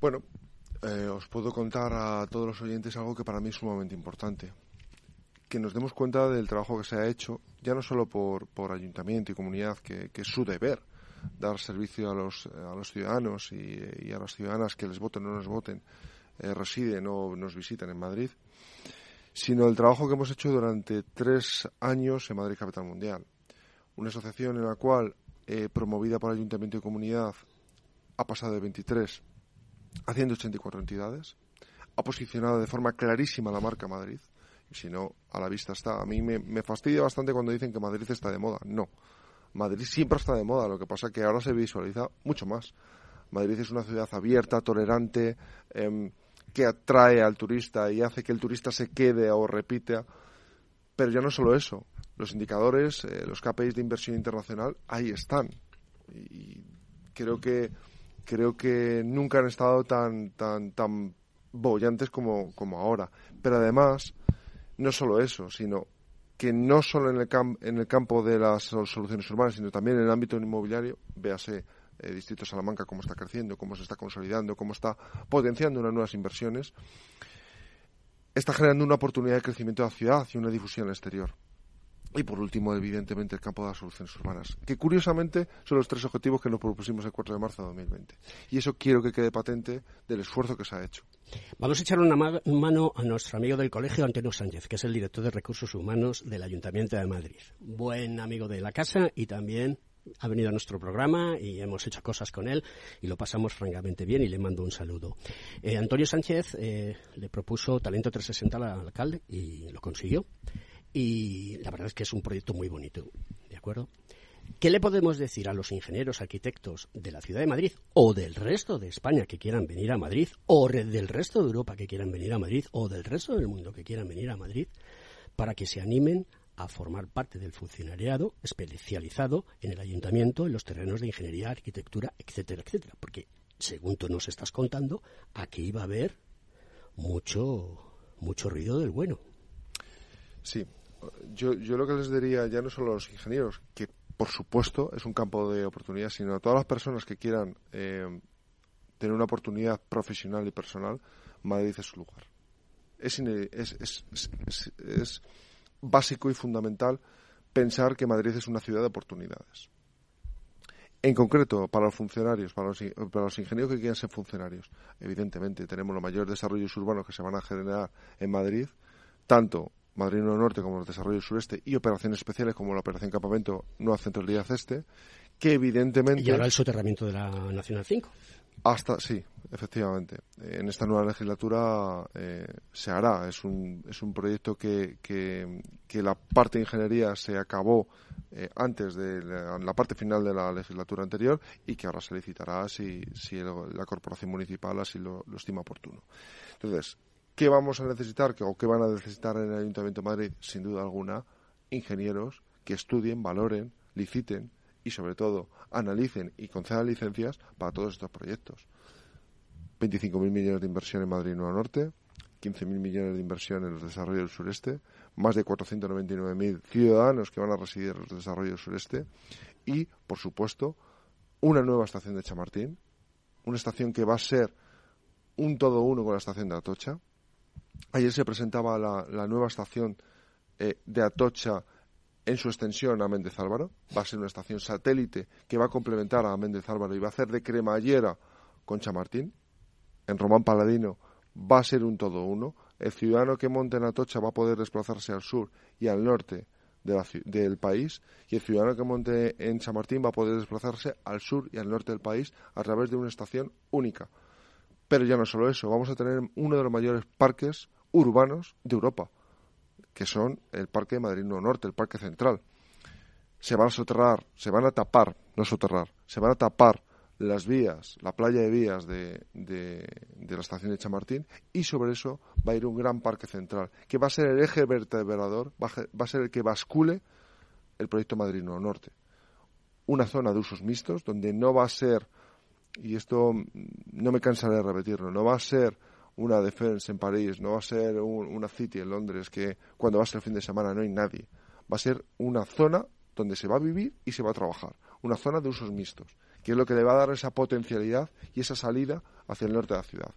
Bueno, os puedo contar a todos los oyentes algo que para mí es sumamente importante. Que nos demos cuenta del trabajo que se ha hecho, ya no solo por, por ayuntamiento y comunidad, que, es su deber dar servicio a los, a los ciudadanos y, a las ciudadanas que les voten o no les voten, eh, residen o nos visiten en Madrid, sino el trabajo que hemos hecho durante tres años en Madrid Capital Mundial. Una asociación en la cual, eh, promovida por ayuntamiento y comunidad, ha pasado de 23 a 184 entidades, ha posicionado de forma clarísima la marca Madrid, si no, a la vista está. A mí me, fastidia bastante cuando dicen que Madrid está de moda. No, Madrid siempre está de moda, lo que pasa que ahora se visualiza mucho más. Madrid es una ciudad abierta, tolerante, em, que atrae al turista y hace que el turista se quede o repita. Pero ya no solo eso, los indicadores, eh, los KPIs de inversión internacional, ahí están. Y creo que creo que nunca han estado tan tan tan bollantes como, como ahora. Pero además, no solo eso, sino que no solo en el, en el campo de las sol- soluciones urbanas, sino también en el ámbito inmobiliario, véase eh, Distrito Salamanca cómo está creciendo, cómo se está consolidando, cómo está potenciando unas nuevas inversiones, está generando una oportunidad de crecimiento de la ciudad y una difusión al exterior. Y por último, evidentemente, el campo de las soluciones urbanas, que curiosamente son los tres objetivos que nos propusimos el 4 de marzo de 2020. Y eso quiero que quede patente del esfuerzo que se ha hecho. Vamos a echar una ma- mano a nuestro amigo del colegio, Antonio Sánchez, que es el director de Recursos Humanos del Ayuntamiento de Madrid. Buen amigo de la casa y también ha venido a nuestro programa y hemos hecho cosas con él y lo pasamos francamente bien y le mando un saludo. Eh, Antonio Sánchez eh, le propuso Talento 360 al alcalde y lo consiguió. Y la verdad es que es un proyecto muy bonito, ¿de acuerdo? ¿Qué le podemos decir a los ingenieros, arquitectos de la ciudad de Madrid o del resto de España que quieran venir a Madrid o del resto de Europa que quieran venir a Madrid o del resto del mundo que quieran venir a Madrid para que se animen a formar parte del funcionariado especializado en el ayuntamiento, en los terrenos de ingeniería, arquitectura, etcétera, etcétera? Porque, según tú nos estás contando, aquí va a haber mucho, mucho ruido del bueno. Sí, yo, yo lo que les diría ya no solo a los ingenieros, que por supuesto es un campo de oportunidad, sino a todas las personas que quieran eh, tener una oportunidad profesional y personal, Madrid es su lugar. Es, es, es, es- básico y fundamental pensar que Madrid es una ciudad de oportunidades. En concreto, para los funcionarios, para los, para los ingenieros que quieran ser funcionarios, evidentemente tenemos los mayores desarrollos urbanos que se van a generar en Madrid, tanto Madrid Norte como los desarrollos sureste y operaciones especiales como la operación Campamento Nueva Centralidad Este, que evidentemente Y ahora el soterramiento de la Nacional 5. hasta sí, efectivamente. En esta nueva legislatura eh, se hará. Es un, es un proyecto que, que, que la parte de ingeniería se acabó eh, antes de la, la parte final de la legislatura anterior y que ahora se licitará si, si el- la corporación municipal así lo, lo estima oportuno. Entonces, ¿qué vamos a necesitar o qué van a necesitar en el Ayuntamiento de Madrid? Sin duda alguna, ingenieros que estudien, valoren, liciten y sobre todo analicen y concedan licencias para todos estos proyectos. 25.000 millones de inversión en Madrid Nueva Norte, 15.000 millones de inversión en los desarrollos del sureste, más de 499.000 ciudadanos que van a residir en los desarrollos del sureste y, por supuesto, una nueva estación de Chamartín, una estación que va a ser un todo uno con la estación de Atocha. Ayer se presentaba la, nueva estación eh, de Atocha en su extensión a Méndez Álvaro. Va a ser una estación satélite que va a complementar a Méndez Álvaro y va a hacer de cremallera con Chamartín. En Román Paladino va a ser un todo uno. El ciudadano que monte en Atocha va a poder desplazarse al sur y al norte del país y el ciudadano que monte en Chamartín va a poder desplazarse al sur y al norte del país a través de una estación única. Pero ya no solo eso, vamos a tener uno de los mayores parques urbanos de Europa, que son el Parque de Madrid Nuevo Norte, el Parque Central. Se van a soterrar, se van a tapar, no soterrar, se van a tapar las vías, la playa de vías de, de, la estación de Chamartín y sobre eso va a ir un gran parque central, que va a ser el eje vertebrador, va a, va a ser el que bascule el proyecto Madrid Norte. Una zona de usos mixtos donde no va a ser y esto mm, no me cansaré de repetirlo, no va a ser una Defense en París, no va a ser un- una City en Londres que cuando vas el fin de semana no hay nadie. Va a ser una zona donde se va a vivir y se va a trabajar, una zona de usos mixtos, que es lo que le va a dar esa potencialidad y esa salida hacia el norte de la ciudad.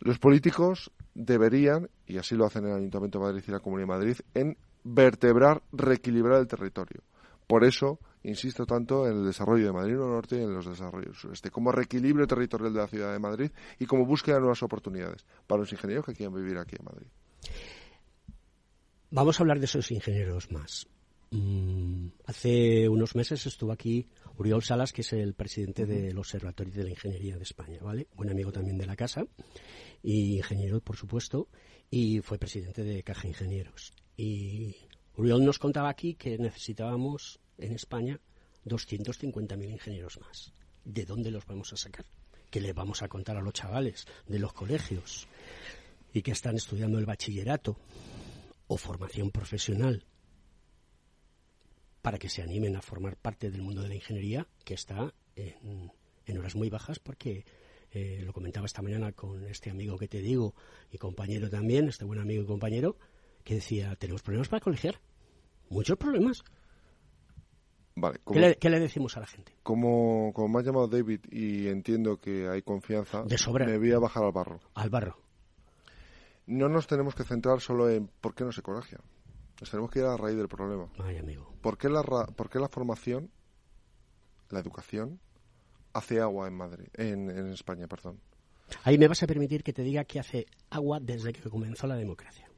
Los políticos deberían, y así lo hacen el Ayuntamiento de Madrid y la Comunidad de Madrid, en vertebrar, reequilibrar el territorio. Por eso insisto tanto en el desarrollo de Madrid Norte y en los desarrollos sureste, como reequilibrio territorial de la ciudad de Madrid y como búsqueda de nuevas oportunidades para los ingenieros que quieran vivir aquí en Madrid. Vamos a hablar de esos ingenieros más. Mm, hace unos meses estuvo aquí Uriol Salas, que es el presidente del Observatorio de la Ingeniería de España, ¿vale? Buen amigo también de la casa y ingeniero, por supuesto, y fue presidente de Caja Ingenieros. Y Uriol nos contaba aquí que necesitábamos en España 250.000 ingenieros más. ¿De dónde los vamos a sacar? ¿Qué le vamos a contar a los chavales de los colegios y que están estudiando el bachillerato o formación profesional para que se animen a formar parte del mundo de la ingeniería que está en, en horas muy bajas porque eh, lo comentaba esta mañana con este amigo que te digo y compañero también, este buen amigo y compañero, que decía, tenemos problemas para colegiar, muchos problemas. Vale, ¿Qué le, qué le decimos a la gente? como, como me ha llamado David y entiendo que hay confianza, De sobra. me voy a bajar al barro. Al barro. No nos tenemos que centrar solo en por qué no se colegia. Nos tenemos que ir a la raíz del problema. Ay, amigo. ¿Por qué la, por qué la formación, la educación, hace agua en Madrid, en, en España, perdón? Ahí me vas a permitir que te diga que hace agua desde que comenzó la democracia.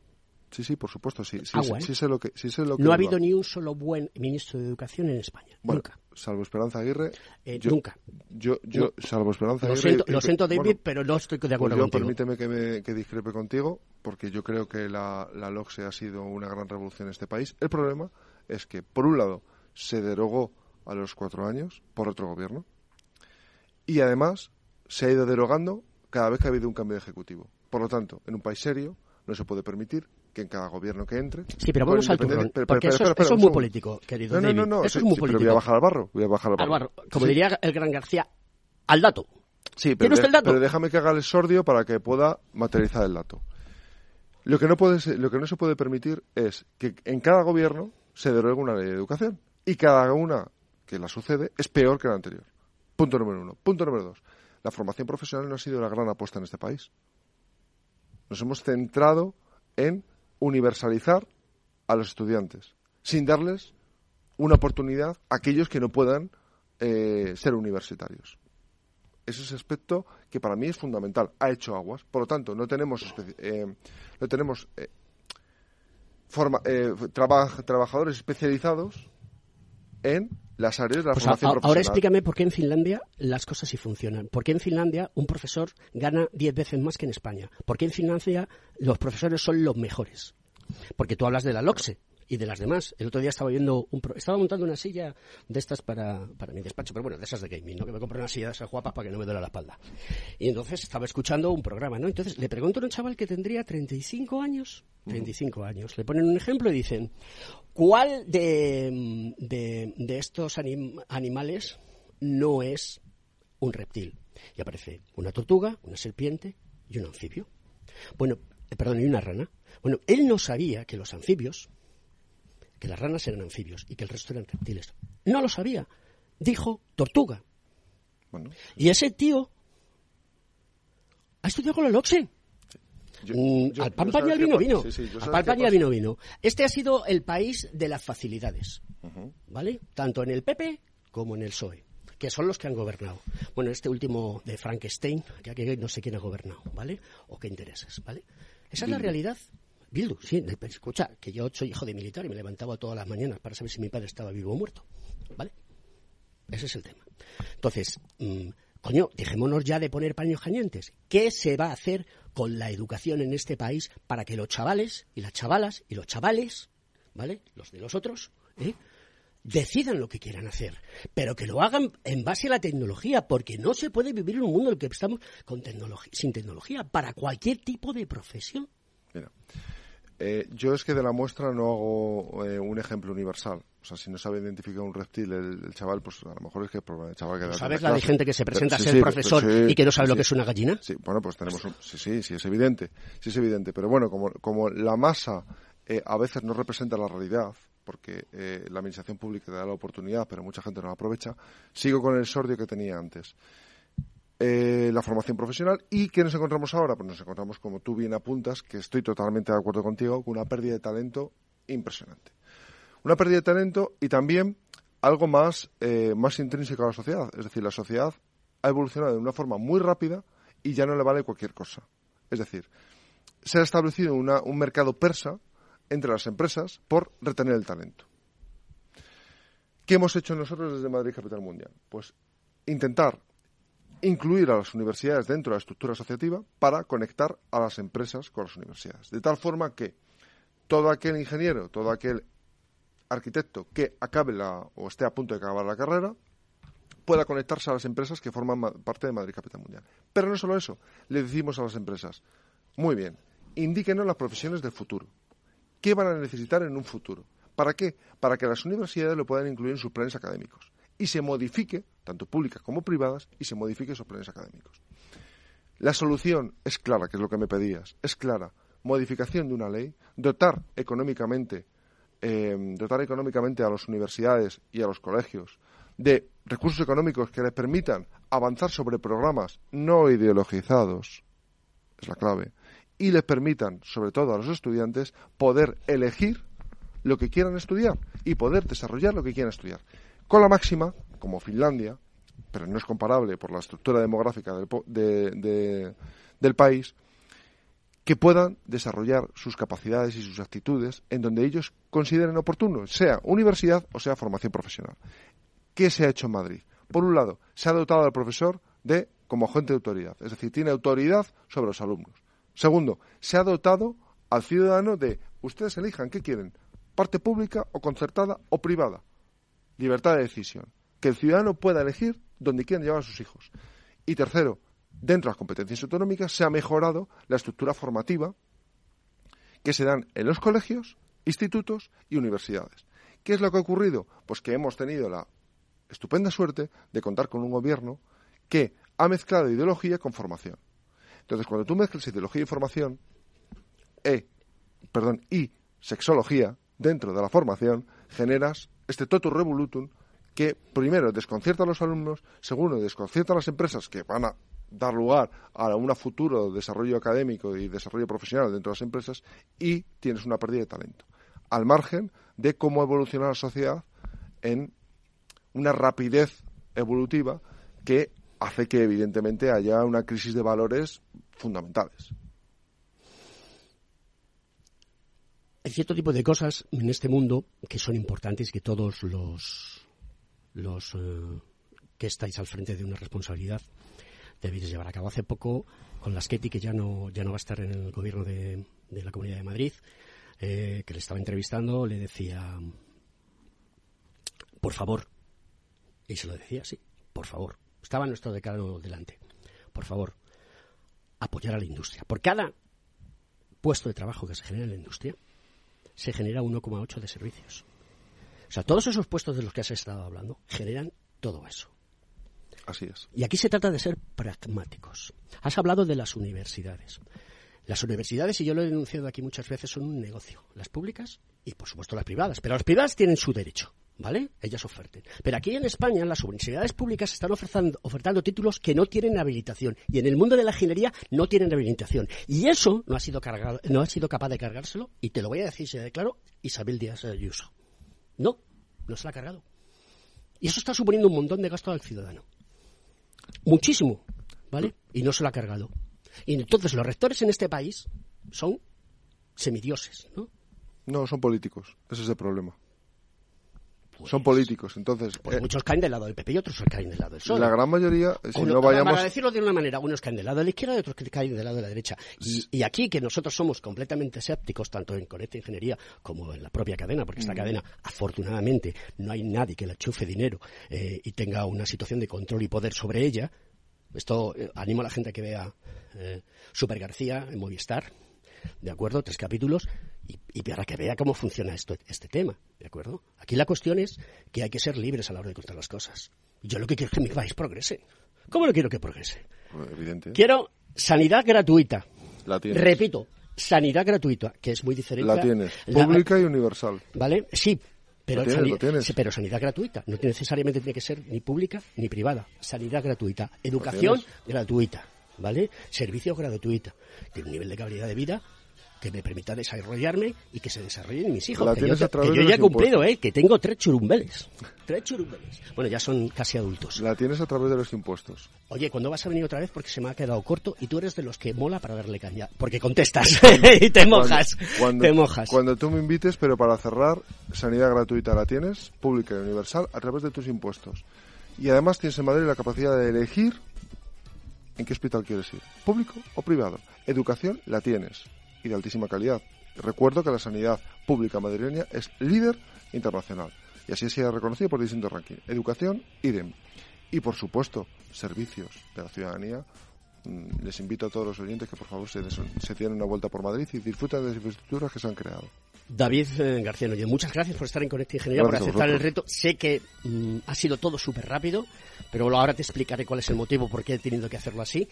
Sí, sí, por supuesto, sí, sí, Agua, sí, ¿eh? sí sé lo que, sí sé lo que No ha habido ni un solo buen ministro de educación en España. Bueno, nunca. salvo Esperanza Aguirre. Eh, yo- nunca. Yo, yo, salvo Esperanza Lo Aguirre. siento, lo siento, David, bueno, pero no estoy de pues acuerdo yo contigo. permíteme que, me, que discrepe contigo, porque yo creo que la, la LOCSE ha sido una gran revolución en este país. El problema es que, por un lado, se derogó a los cuatro años por otro gobierno, y además se ha ido derogando cada vez que ha habido un cambio de ejecutivo. Por lo tanto, en un país serio no se puede permitir que en cada gobierno que entre... Sí, pero vamos al turrón, pero- porque pero- eso, es- eso muy político, querido No, no, no, no, eso sí, es muy sí, pero político. voy a bajar al barro, voy a bajar al barro. Al barro. Como Sí. diría el gran García, al dato. Sí, pero, ¿Tiene usted de- el dato? pero déjame que haga el sordio para que pueda materializar el dato. Lo que no puede ser- lo que no se puede permitir es que en cada gobierno se derogue una ley de educación y cada una que la sucede es peor que la anterior. Punto número uno. Punto número dos. La formación profesional no ha sido la gran apuesta en este país. Nos hemos centrado en universalizar a los estudiantes, sin darles una oportunidad a aquellos que no puedan eh, ser universitarios. Ese es aspecto que para mí es fundamental. Ha hecho aguas. Por lo tanto, no tenemos, eh, no tenemos eh, forma- eh, traba- trabajadores especializados en las áreas de la Pues a- formación a- profesional. ahora explícame por qué en Finlandia las cosas sí funcionan. ¿Por qué en Finlandia un profesor gana 10 veces más que en España? ¿Por qué en Finlandia los profesores son los mejores? Porque tú hablas de la LOCSE y de las demás. El otro día estaba viendo un pro- estaba montando una silla de estas para, para mi despacho, pero bueno, de esas de gaming, ¿no? Que me compré una silla de esas guapas para que no me duela la espalda. Y entonces estaba escuchando un programa, ¿no? Entonces le pregunto a un chaval que tendría 35 años, 35 años. Le ponen un ejemplo y dicen, ¿cuál de, de, de estos anim- animales no es un reptil? Y aparece una tortuga, una serpiente y un anfibio. Bueno, eh, perdón, y una rana. Bueno, él no sabía que los anfibios, que las ranas eran anfibios y que el resto eran reptiles. No lo sabía. Dijo tortuga. Y ese tío ha estudiado con la LOCSE. Mm, yo- al pan pan y al vino vino. sí, sí, yo al pan qué pan y al pasa. vino vino. Este ha sido el país de las facilidades. ¿Vale? Tanto en el PP como en el PSOE, que son los que han gobernado. Bueno, este último de Frankenstein, que aquí no sé quién ha gobernado, ¿vale? O qué intereses, ¿vale? Esa es la realidad. Bildu, sí. Escucha, que yo soy hijo de militar y me levantaba todas las mañanas para saber si mi padre estaba vivo o muerto, ¿vale? Ese es el tema. Entonces, mm, coño, dejémonos ya de poner paños calientes. ¿Qué se va a hacer con la educación en este país para que los chavales y las chavalas y los chavales, ¿vale? Los de los otros, ¿eh? decidan lo que quieran hacer, pero que lo hagan en base a la tecnología, porque no se puede vivir en un mundo en el que estamos con tecnología, sin tecnología para cualquier tipo de profesión. Eh, yo es que de la muestra no hago eh, un ejemplo universal. O sea, si no sabe identificar un reptil el, el chaval, pues a lo mejor es que el problema del chaval que da ¿Sabes tanta la de gente que se Pero- presenta a ser sí, profesor sí, y que no sabe lo que es una gallina? Sí, bueno, pues tenemos un... Sí, sí, sí, es evidente. Sí, es evidente. Pero bueno, como, como la masa eh, a veces no representa la realidad, porque eh, la administración pública te da la oportunidad, pero mucha gente no la aprovecha, sigo con el sordio que tenía antes. Eh, la formación profesional y ¿qué nos encontramos ahora? Pues nos encontramos, como tú bien apuntas, que estoy totalmente de acuerdo contigo, con una pérdida de talento impresionante. Una pérdida de talento y también algo más, eh, más intrínseco a la sociedad. Es decir, la sociedad ha evolucionado de una forma muy rápida y ya no le vale cualquier cosa. Es decir, se ha establecido una- un mercado persa entre las empresas por retener el talento. ¿Qué hemos hecho nosotros desde Madrid Capital Mundial? Pues intentar incluir a las universidades dentro de la estructura asociativa para conectar a las empresas con las universidades. De tal forma que todo aquel ingeniero, todo aquel arquitecto que acabe la, o esté a punto de acabar la carrera pueda conectarse a las empresas que forman ma- parte de Madrid Capital Mundial. Pero no solo eso, le decimos a las empresas, muy bien, indíquenos las profesiones del futuro. ¿Qué van a necesitar en un futuro? ¿Para qué? Para que las universidades lo puedan incluir en sus planes académicos y se modifique, tanto públicas como privadas, y se modifique esos planes académicos. La solución es clara, que es lo que me pedías, es clara. Modificación de una ley, dotar económicamente, eh, dotar económicamente a las universidades y a los colegios de recursos económicos que les permitan avanzar sobre programas no ideologizados, es la clave, y les permitan, sobre todo a los estudiantes, poder elegir lo que quieran estudiar y poder desarrollar lo que quieran estudiar. Con la máxima, como Finlandia, pero no es comparable por la estructura demográfica del, de- del país, que puedan desarrollar sus capacidades y sus actitudes en donde ellos consideren oportuno, sea universidad o sea formación profesional. ¿Qué se ha hecho en Madrid? Por un lado, se ha dotado al profesor de como agente de autoridad, es decir, tiene autoridad sobre los alumnos. Segundo, se ha dotado al ciudadano de ustedes elijan qué quieren, parte pública o concertada o privada. Libertad de decisión. Que el ciudadano pueda elegir dónde quieren llevar a sus hijos. Y tercero, dentro de las competencias autonómicas se ha mejorado la estructura formativa que se dan en los colegios, institutos y universidades. ¿Qué es lo que ha ocurrido? Pues que hemos tenido la estupenda suerte de contar con un gobierno que ha mezclado ideología con formación. Entonces, cuando tú mezclas ideología y formación, perdón, y sexología dentro de la formación, generas este totus revolutum que primero desconcierta a los alumnos, segundo desconcierta a las empresas que van a dar lugar a un futuro desarrollo académico y desarrollo profesional dentro de las empresas y tienes una pérdida de talento. Al margen de cómo evoluciona la sociedad en una rapidez evolutiva que hace que evidentemente haya una crisis de valores fundamentales. Cierto tipo de cosas en este mundo que son importantes que todos los, los eh, que estáis al frente de una responsabilidad debéis llevar a cabo. Hace poco, con la Sketty, que ya no, ya no va a estar en el gobierno de, de la Comunidad de Madrid, eh, que le estaba entrevistando, le decía, por favor, y se lo decía así, por favor, estaba nuestro decano delante, por favor, apoyar a la industria. Por cada puesto de trabajo que se genera en la industria, se genera 1,8 de servicios. O sea, todos esos puestos de los que has estado hablando generan todo eso. Así es. Y aquí se trata de ser pragmáticos. Has hablado de las universidades. Las universidades, y yo lo he denunciado aquí muchas veces, son un negocio. Las públicas y, por supuesto, las privadas. Pero las privadas tienen su derecho, ¿vale? Ellas oferten. Pero aquí en España las universidades públicas están ofertando, ofertando títulos que no tienen habilitación. Y en el mundo de la ingeniería no tienen habilitación. Y eso no ha sido, cargado, no ha sido capaz de cargárselo, y te lo voy a decir, se declaro, Isabel Díaz Ayuso. No, no se la ha cargado. Y eso está suponiendo un montón de gasto al ciudadano. Muchísimo, ¿vale? Y no se lo ha cargado. Y entonces los rectores en este país son semidioses, ¿no? No, son políticos. Ese es el problema. Son políticos, entonces... Pues eh, muchos caen del lado del PP y otros caen del lado del PSOE. la gran mayoría, si Uno- no vayamos... Para decirlo de una manera, unos caen del lado de la izquierda y otros que caen del lado de la derecha. Y, y aquí, que nosotros somos completamente escépticos, tanto en Conecta Ingeniería como en la propia cadena, porque esta Mm. cadena, afortunadamente, no hay nadie que le enchufe dinero eh, y tenga una situación de control y poder sobre ella. Esto eh, animo a la gente a que vea Super García en Movistar, ¿de acuerdo? Tres capítulos, y, y para que vea cómo funciona esto, este tema, ¿de acuerdo? Aquí la cuestión es que hay que ser libres a la hora de contar las cosas. Yo lo que quiero es que mi país progrese. ¿Cómo lo quiero que progrese? Evidente. Quiero sanidad gratuita. La tienes. Repito, sanidad gratuita, que es muy diferente. La tienes. la- Pública y universal. ¿Vale? Sí, pero, Lo tienes, sani- lo tienes. sí, pero sanidad gratuita. No necesariamente tiene que ser ni pública ni privada. Sanidad gratuita. Educación gratuita. ¿Vale? Servicio gratuito. Tiene un nivel de calidad de vida que me permita desarrollarme y que se desarrollen mis hijos. La Que yo, que ya he cumplido. ¿eh? Que tengo tres churumbeles. Tres churumbeles. Bueno, ya son casi adultos. La tienes a través de los impuestos. Oye, ¿cuándo vas a venir otra vez? Porque se me ha quedado corto y tú eres de los que mola para darle caña. Porque contestas <laughs> <laughs> y te mojas. Cuando, cuando- te mojas. Cuando tú me invites, pero para cerrar, sanidad gratuita la tienes, pública y universal, a través de tus impuestos. Y además tienes en Madrid la capacidad de elegir en qué hospital quieres ir, público o privado. Educación la tienes y de altísima calidad. Recuerdo que la sanidad pública madrileña es líder internacional y así se ha reconocido por distintos rankings. Educación, idem. Y por supuesto, servicios de la ciudadanía. Mm, Les invito a todos los oyentes que por favor se, se tienen una vuelta por Madrid y disfruten de las infraestructuras que se han creado. David eh, García Noye, muchas gracias por estar en Conecta Ingeniería, por Gracias aceptar el reto. Sé que mm, ha sido todo súper rápido, pero ahora te explicaré cuál es el motivo por qué he tenido que hacerlo así.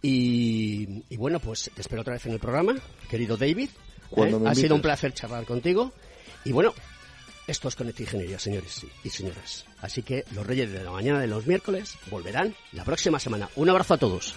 Y, y bueno, pues te espero otra vez en el programa, querido David. ¿eh? Ha sido un placer charlar contigo. Y bueno, esto es Conecta Ingeniería, señores y señoras. Así que los Reyes de la Mañana de los miércoles volverán la próxima semana. Un abrazo a todos.